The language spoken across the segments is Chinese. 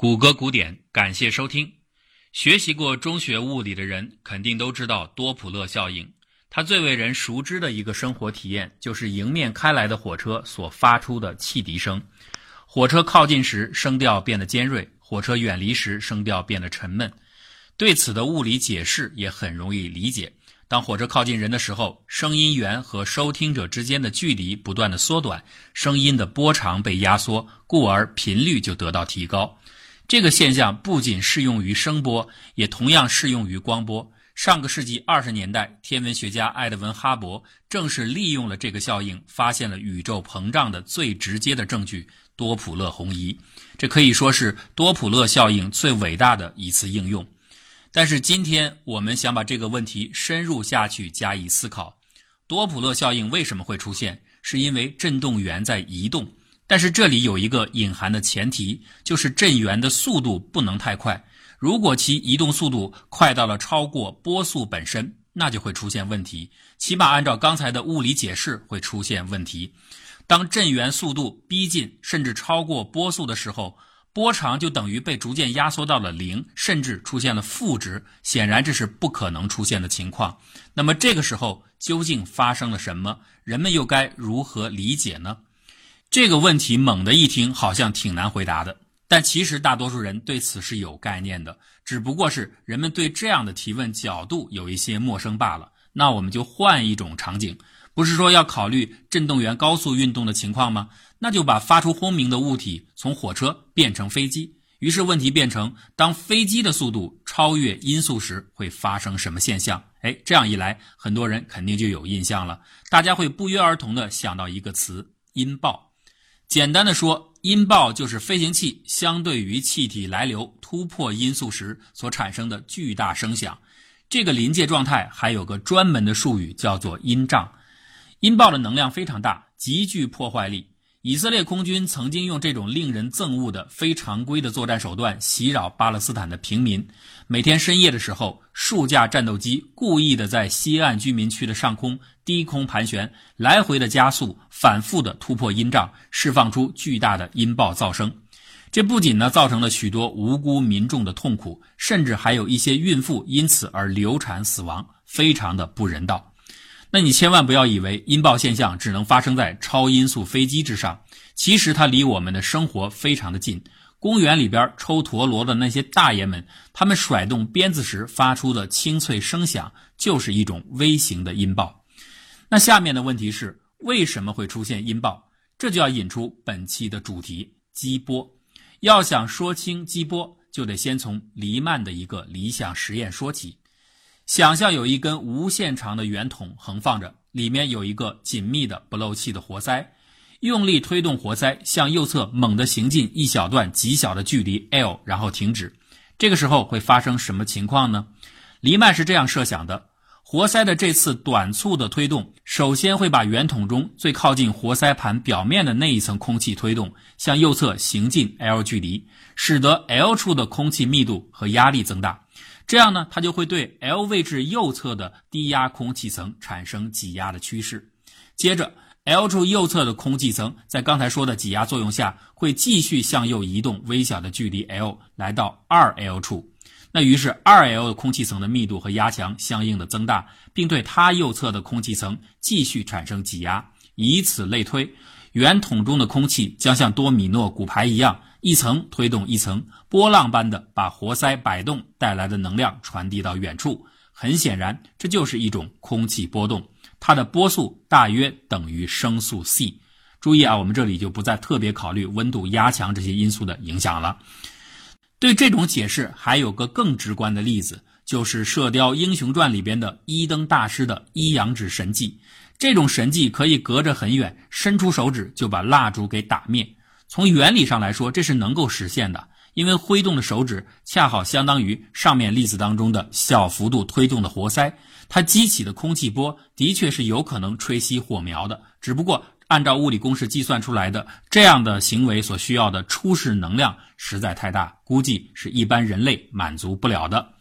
谷歌古典，感谢收听。学习过中学物理的人肯定都知道多普勒效应。它最为人熟知的一个生活体验，就是迎面开来的火车所发出的汽笛声。火车靠近时，声调变得尖锐；火车远离时，声调变得沉闷。对此的物理解释也很容易理解。当火车靠近人的时候，声音源和收听者之间的距离不断的缩短，声音的波长被压缩，故而频率就得到提高。这个现象不仅适用于声波，也同样适用于光波。上个世纪二十年代，天文学家埃德文·哈勃正是利用了这个效应，发现了宇宙膨胀的最直接的证据——多普勒红移。这可以说是多普勒效应最伟大的一次应用。但是今天我们想把这个问题深入下去加以思考：多普勒效应为什么会出现？是因为振动源在移动。但是这里有一个隐含的前提，就是震源的速度不能太快。如果其移动速度快到了超过波速本身，那就会出现问题。起码按照刚才的物理解释会出现问题。当震源速度逼近甚至超过波速的时候，波长就等于被逐渐压缩到了零，甚至出现了负值。显然这是不可能出现的情况。那么这个时候究竟发生了什么？人们又该如何理解呢？这个问题猛地一听，好像挺难回答的。但其实大多数人对此是有概念的，只不过是人们对这样的提问角度有一些陌生罢了。那我们就换一种场景，不是说要考虑振动源高速运动的情况吗？那就把发出轰鸣的物体从火车变成飞机。于是问题变成：当飞机的速度超越音速时，会发生什么现象？哎，这样一来，很多人肯定就有印象了。大家会不约而同地想到一个词——音爆。简单的说，音爆就是飞行器相对于气体来流突破音速时所产生的巨大声响。这个临界状态还有个专门的术语，叫做音障。音爆的能量非常大，极具破坏力。以色列空军曾经用这种令人憎恶的非常规的作战手段袭扰巴勒斯坦的平民。每天深夜的时候，数架战斗机故意的在西岸居民区的上空低空盘旋，来回的加速，反复的突破音障，释放出巨大的音爆噪声。这不仅呢造成了许多无辜民众的痛苦，甚至还有一些孕妇因此而流产死亡，非常的不人道。那你千万不要以为音爆现象只能发生在超音速飞机之上，其实它离我们的生活非常的近。公园里边抽陀螺的那些大爷们，他们甩动鞭子时发出的清脆声响，就是一种微型的音爆。那下面的问题是，为什么会出现音爆？这就要引出本期的主题——激波。要想说清激波，就得先从黎曼的一个理想实验说起。想象有一根无限长的圆筒横放着，里面有一个紧密的不漏气的活塞，用力推动活塞向右侧猛地行进一小段极小的距离 l，然后停止。这个时候会发生什么情况呢？黎曼是这样设想的：活塞的这次短促的推动，首先会把圆筒中最靠近活塞盘表面的那一层空气推动向右侧行进 l 距离，使得 l 处的空气密度和压力增大。这样呢，它就会对 L 位置右侧的低压空气层产生挤压的趋势。接着，L 处右侧的空气层在刚才说的挤压作用下，会继续向右移动微小的距离 L，来到 2L 处。那于是 2L 的空气层的密度和压强相应的增大，并对它右侧的空气层继续产生挤压。以此类推，圆筒中的空气将像多米诺骨牌一样。一层推动一层，波浪般的把活塞摆动带来的能量传递到远处。很显然，这就是一种空气波动，它的波速大约等于声速 c。注意啊，我们这里就不再特别考虑温度、压强这些因素的影响了。对这种解释，还有个更直观的例子，就是《射雕英雄传》里边的一灯大师的一阳指神技。这种神迹可以隔着很远，伸出手指就把蜡烛给打灭。从原理上来说，这是能够实现的，因为挥动的手指恰好相当于上面例子当中的小幅度推动的活塞，它激起的空气波的确是有可能吹熄火苗的。只不过按照物理公式计算出来的这样的行为所需要的初始能量实在太大，估计是一般人类满足不了的。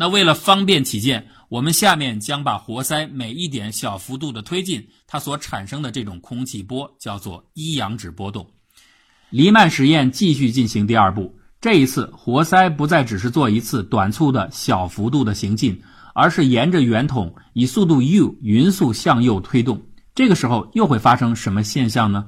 那为了方便起见，我们下面将把活塞每一点小幅度的推进，它所产生的这种空气波叫做一阳指波动。黎曼实验继续进行第二步，这一次，活塞不再只是做一次短促的小幅度的行进，而是沿着圆筒以速度 u 匀速向右推动。这个时候又会发生什么现象呢？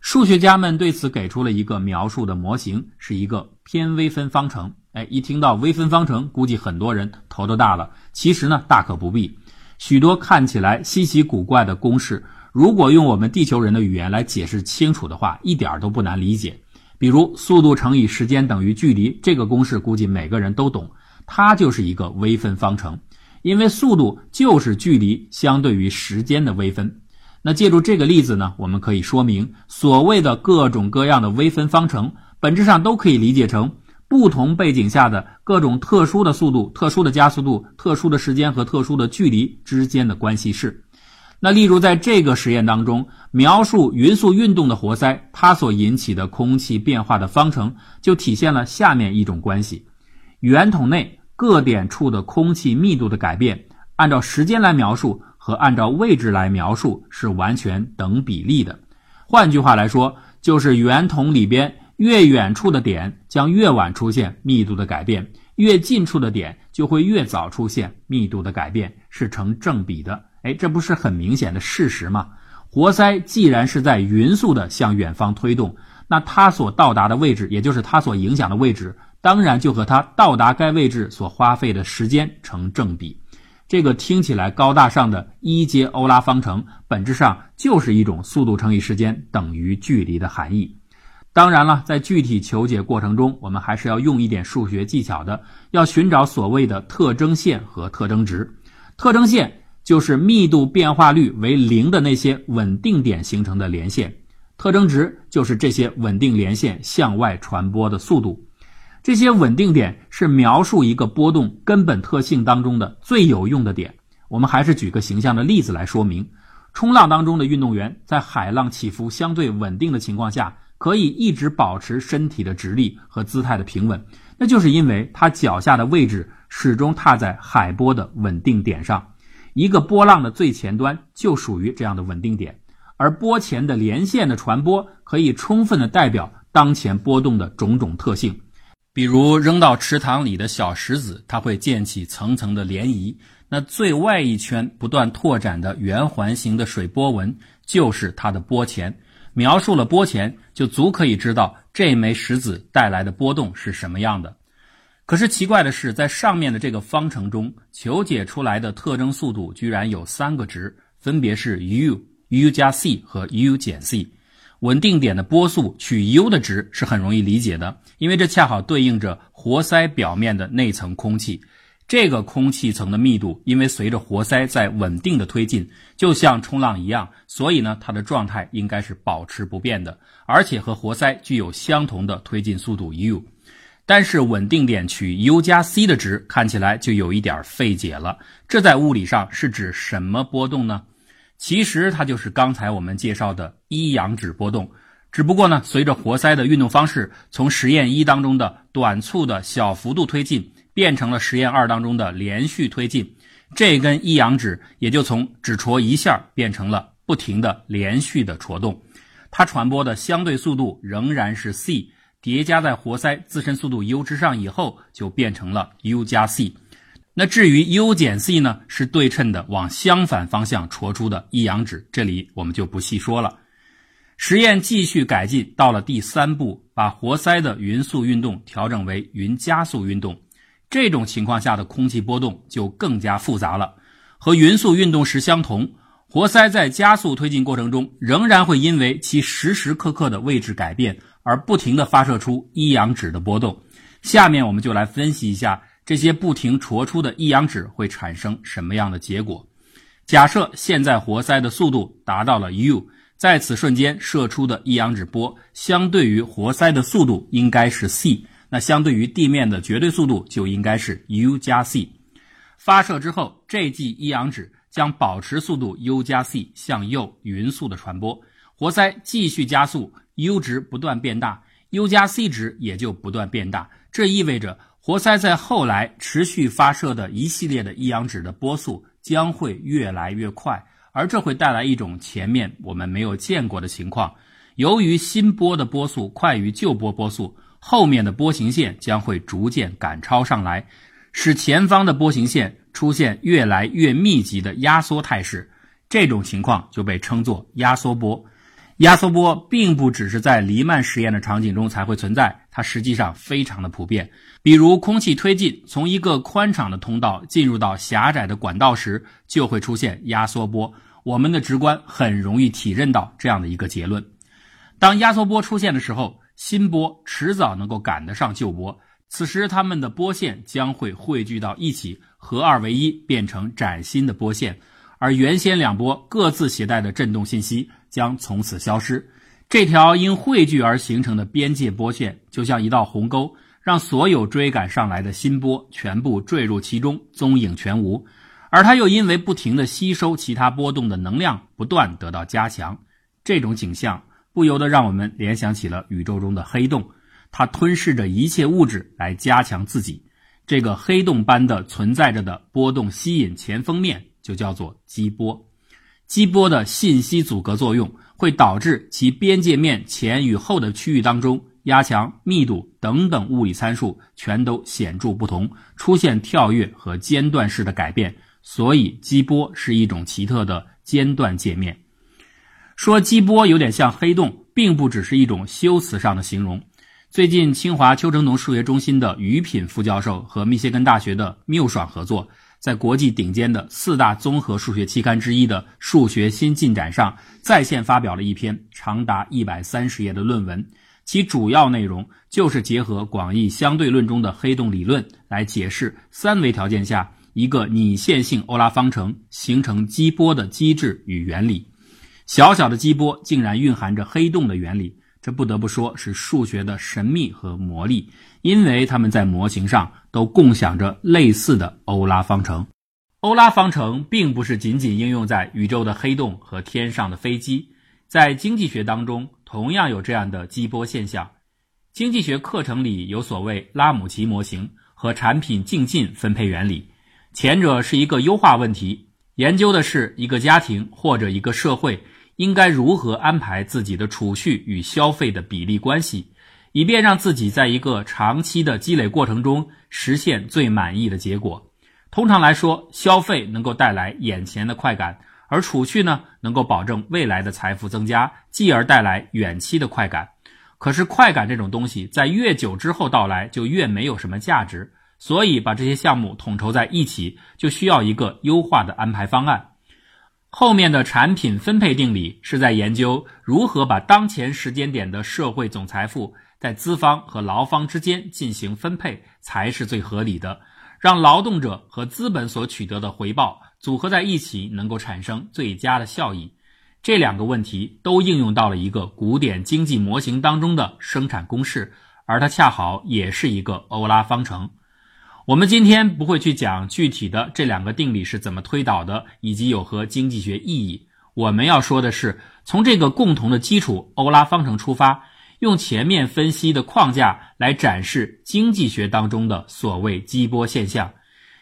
数学家们对此给出了一个描述的模型，是一个偏微分方程。哎，一听到微分方程，估计很多人头都大了。其实呢，大可不必。许多看起来稀奇古怪的公式，如果用我们地球人的语言来解释清楚的话，一点都不难理解。比如速度乘以时间等于距离这个公式，估计每个人都懂，它就是一个微分方程，因为速度就是距离相对于时间的微分。那借助这个例子呢，我们可以说明，所谓的各种各样的微分方程，本质上都可以理解成不同背景下的各种特殊的速度、特殊的加速度、特殊的时间和特殊的距离之间的关系式。那例如在这个实验当中，描述匀速运动的活塞，它所引起的空气变化的方程，就体现了下面一种关系：圆筒内各点处的空气密度的改变，按照时间来描述和按照位置来描述是完全等比例的。换句话来说，就是圆筒里边越远处的点将越晚出现密度的改变，越近处的点就会越早出现密度的改变，是成正比的。哎，这不是很明显的事实吗？活塞既然是在匀速的向远方推动，那它所到达的位置，也就是它所影响的位置，当然就和它到达该位置所花费的时间成正比。这个听起来高大上的一阶欧拉方程，本质上就是一种速度乘以时间等于距离的含义。当然了，在具体求解过程中，我们还是要用一点数学技巧的，要寻找所谓的特征线和特征值。特征线。就是密度变化率为零的那些稳定点形成的连线，特征值就是这些稳定连线向外传播的速度。这些稳定点是描述一个波动根本特性当中的最有用的点。我们还是举个形象的例子来说明：冲浪当中的运动员在海浪起伏相对稳定的情况下，可以一直保持身体的直立和姿态的平稳，那就是因为他脚下的位置始终踏在海波的稳定点上。一个波浪的最前端就属于这样的稳定点，而波前的连线的传播可以充分的代表当前波动的种种特性，比如扔到池塘里的小石子，它会溅起层层的涟漪，那最外一圈不断拓展的圆环形的水波纹就是它的波前。描述了波前，就足可以知道这枚石子带来的波动是什么样的。可是奇怪的是，在上面的这个方程中，求解出来的特征速度居然有三个值，分别是 u、u 加 c 和 u 减 c。稳定点的波速取 u 的值是很容易理解的，因为这恰好对应着活塞表面的内层空气。这个空气层的密度，因为随着活塞在稳定的推进，就像冲浪一样，所以呢，它的状态应该是保持不变的，而且和活塞具有相同的推进速度 u。但是稳定点取 u 加 c 的值看起来就有一点费解了。这在物理上是指什么波动呢？其实它就是刚才我们介绍的一阳指波动。只不过呢，随着活塞的运动方式从实验一当中的短促的小幅度推进，变成了实验二当中的连续推进，这根一阳指也就从只戳一下变成了不停的连续的戳动。它传播的相对速度仍然是 c。叠加在活塞自身速度 u 之上以后，就变成了 u 加 c。那至于 u 减 c 呢，是对称的往相反方向戳出的一阳指，这里我们就不细说了。实验继续改进，到了第三步，把活塞的匀速运动调整为匀加速运动。这种情况下的空气波动就更加复杂了。和匀速运动时相同，活塞在加速推进过程中，仍然会因为其时时刻刻的位置改变。而不停地发射出一阳指的波动，下面我们就来分析一下这些不停戳出的一阳指会产生什么样的结果。假设现在活塞的速度达到了 u，在此瞬间射出的一阳指波相对于活塞的速度应该是 c，那相对于地面的绝对速度就应该是 u 加 c。发射之后，这记一阳指将保持速度 u 加 c 向右匀速的传播，活塞继续加速。u 值不断变大，u 加 c 值也就不断变大。这意味着活塞在后来持续发射的一系列的一阳指的波速将会越来越快，而这会带来一种前面我们没有见过的情况。由于新波的波速快于旧波波速，后面的波形线将会逐渐赶超上来，使前方的波形线出现越来越密集的压缩态势。这种情况就被称作压缩波。压缩波并不只是在黎曼实验的场景中才会存在，它实际上非常的普遍。比如空气推进从一个宽敞的通道进入到狭窄的管道时，就会出现压缩波。我们的直观很容易体认到这样的一个结论：当压缩波出现的时候，新波迟早能够赶得上旧波，此时它们的波线将会汇聚到一起，合二为一，变成崭新的波线。而原先两波各自携带的振动信息将从此消失。这条因汇聚而形成的边界波线，就像一道鸿沟，让所有追赶上来的新波全部坠入其中，踪影全无。而它又因为不停地吸收其他波动的能量，不断得到加强。这种景象不由得让我们联想起了宇宙中的黑洞，它吞噬着一切物质来加强自己。这个黑洞般的存在着的波动吸引前锋面。就叫做激波，激波的信息阻隔作用会导致其边界面前与后的区域当中压强、密度等等物理参数全都显著不同，出现跳跃和间断式的改变。所以，激波是一种奇特的间断界面。说激波有点像黑洞，并不只是一种修辞上的形容。最近，清华邱成桐数学中心的于品副教授和密歇根大学的缪爽合作。在国际顶尖的四大综合数学期刊之一的《数学新进展》上，在线发表了一篇长达一百三十页的论文，其主要内容就是结合广义相对论中的黑洞理论来解释三维条件下一个拟线性欧拉方程形成激波的机制与原理。小小的激波竟然蕴含着黑洞的原理，这不得不说是数学的神秘和魔力。因为它们在模型上都共享着类似的欧拉方程。欧拉方程并不是仅仅应用在宇宙的黑洞和天上的飞机，在经济学当中同样有这样的激波现象。经济学课程里有所谓拉姆齐模型和产品净进分配原理，前者是一个优化问题，研究的是一个家庭或者一个社会应该如何安排自己的储蓄与消费的比例关系。以便让自己在一个长期的积累过程中实现最满意的结果。通常来说，消费能够带来眼前的快感，而储蓄呢，能够保证未来的财富增加，继而带来远期的快感。可是，快感这种东西在越久之后到来，就越没有什么价值。所以，把这些项目统筹在一起，就需要一个优化的安排方案。后面的产品分配定理是在研究如何把当前时间点的社会总财富。在资方和劳方之间进行分配才是最合理的，让劳动者和资本所取得的回报组合在一起，能够产生最佳的效益。这两个问题都应用到了一个古典经济模型当中的生产公式，而它恰好也是一个欧拉方程。我们今天不会去讲具体的这两个定理是怎么推导的，以及有何经济学意义。我们要说的是，从这个共同的基础欧拉方程出发。用前面分析的框架来展示经济学当中的所谓激波现象，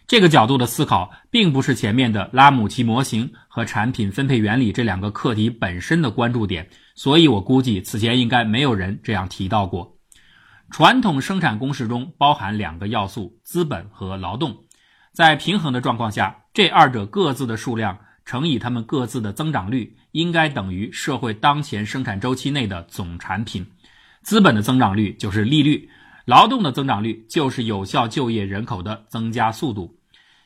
这个角度的思考，并不是前面的拉姆齐模型和产品分配原理这两个课题本身的关注点，所以我估计此前应该没有人这样提到过。传统生产公式中包含两个要素：资本和劳动，在平衡的状况下，这二者各自的数量乘以它们各自的增长率，应该等于社会当前生产周期内的总产品。资本的增长率就是利率，劳动的增长率就是有效就业人口的增加速度。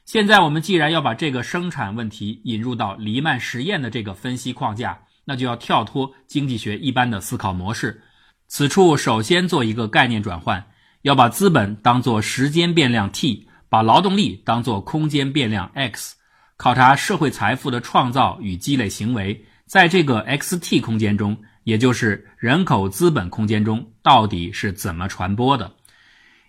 现在我们既然要把这个生产问题引入到黎曼实验的这个分析框架，那就要跳脱经济学一般的思考模式。此处首先做一个概念转换，要把资本当作时间变量 t，把劳动力当作空间变量 x，考察社会财富的创造与积累行为，在这个 x-t 空间中。也就是人口资本空间中到底是怎么传播的？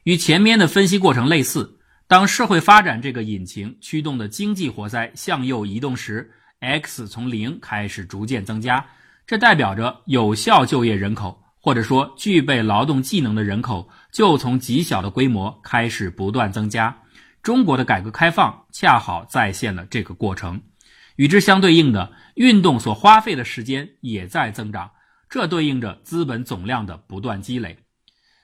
与前面的分析过程类似，当社会发展这个引擎驱动的经济活塞向右移动时，x 从零开始逐渐增加，这代表着有效就业人口或者说具备劳动技能的人口就从极小的规模开始不断增加。中国的改革开放恰好再现了这个过程，与之相对应的运动所花费的时间也在增长。这对应着资本总量的不断积累，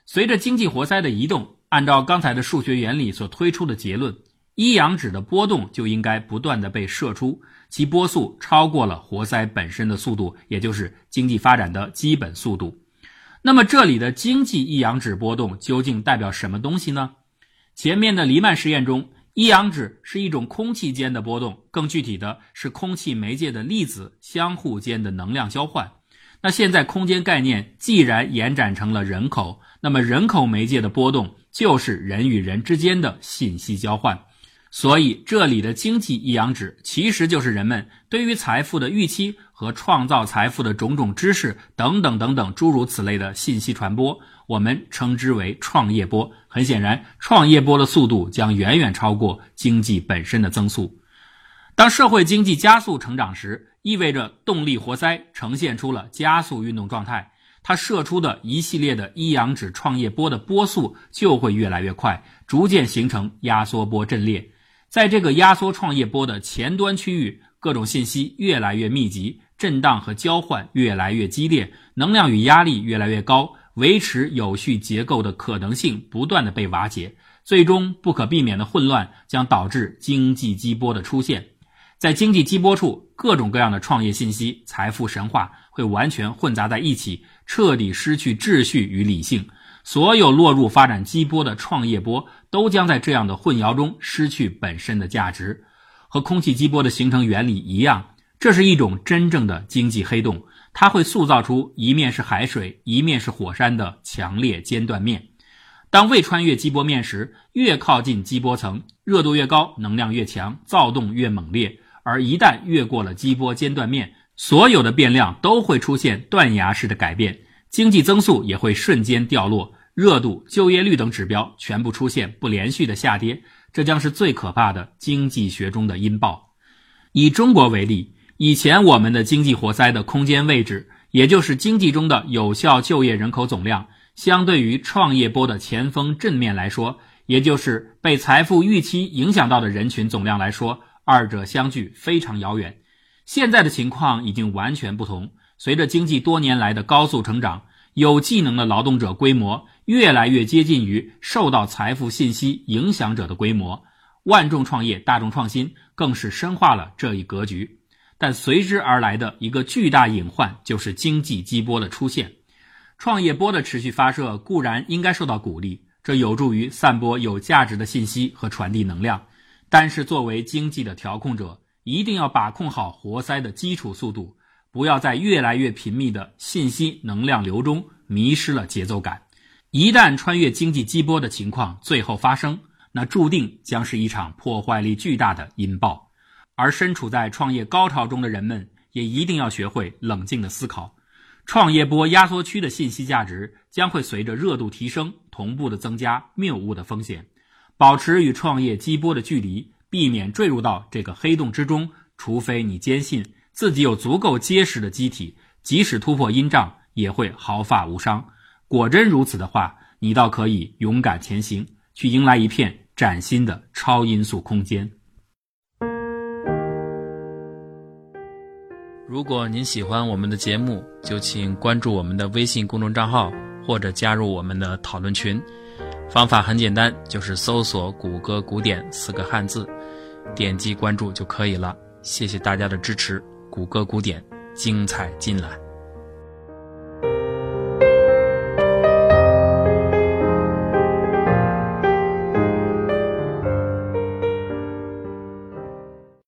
随着经济活塞的移动，按照刚才的数学原理所推出的结论，一阳指的波动就应该不断的被射出，其波速超过了活塞本身的速度，也就是经济发展的基本速度。那么这里的经济一阳指波动究竟代表什么东西呢？前面的黎曼实验中，一阳指是一种空气间的波动，更具体的是空气媒介的粒子相互间的能量交换。那现在空间概念既然延展成了人口，那么人口媒介的波动就是人与人之间的信息交换。所以这里的经济一阳指其实就是人们对于财富的预期和创造财富的种种知识等等等等诸如此类的信息传播，我们称之为创业波。很显然，创业波的速度将远远超过经济本身的增速。当社会经济加速成长时，意味着动力活塞呈现出了加速运动状态，它射出的一系列的一阳指创业波的波速就会越来越快，逐渐形成压缩波阵列。在这个压缩创业波的前端区域，各种信息越来越密集，震荡和交换越来越激烈，能量与压力越来越高，维持有序结构的可能性不断的被瓦解，最终不可避免的混乱将导致经济激波的出现。在经济激波处，各种各样的创业信息、财富神话会完全混杂在一起，彻底失去秩序与理性。所有落入发展激波的创业波，都将在这样的混淆中失去本身的价值。和空气激波的形成原理一样，这是一种真正的经济黑洞，它会塑造出一面是海水，一面是火山的强烈间断面。当未穿越激波面时，越靠近激波层，热度越高，能量越强，躁动越猛烈；而一旦越过了激波间断面，所有的变量都会出现断崖式的改变。经济增速也会瞬间掉落，热度、就业率等指标全部出现不连续的下跌，这将是最可怕的经济学中的阴报。以中国为例，以前我们的经济活塞的空间位置，也就是经济中的有效就业人口总量，相对于创业波的前锋正面来说，也就是被财富预期影响到的人群总量来说，二者相距非常遥远。现在的情况已经完全不同。随着经济多年来的高速成长，有技能的劳动者规模越来越接近于受到财富信息影响者的规模。万众创业、大众创新更是深化了这一格局。但随之而来的一个巨大隐患就是经济激波的出现。创业波的持续发射固然应该受到鼓励，这有助于散播有价值的信息和传递能量。但是，作为经济的调控者，一定要把控好活塞的基础速度。不要在越来越频密的信息能量流中迷失了节奏感。一旦穿越经济激波的情况最后发生，那注定将是一场破坏力巨大的引爆。而身处在创业高潮中的人们，也一定要学会冷静的思考。创业波压缩区的信息价值将会随着热度提升同步的增加谬误的风险。保持与创业激波的距离，避免坠入到这个黑洞之中，除非你坚信。自己有足够结实的机体，即使突破阴障也会毫发无伤。果真如此的话，你倒可以勇敢前行，去迎来一片崭新的超音速空间。如果您喜欢我们的节目，就请关注我们的微信公众账号，或者加入我们的讨论群。方法很简单，就是搜索“谷歌古典”四个汉字，点击关注就可以了。谢谢大家的支持。谷歌古典，精彩尽览。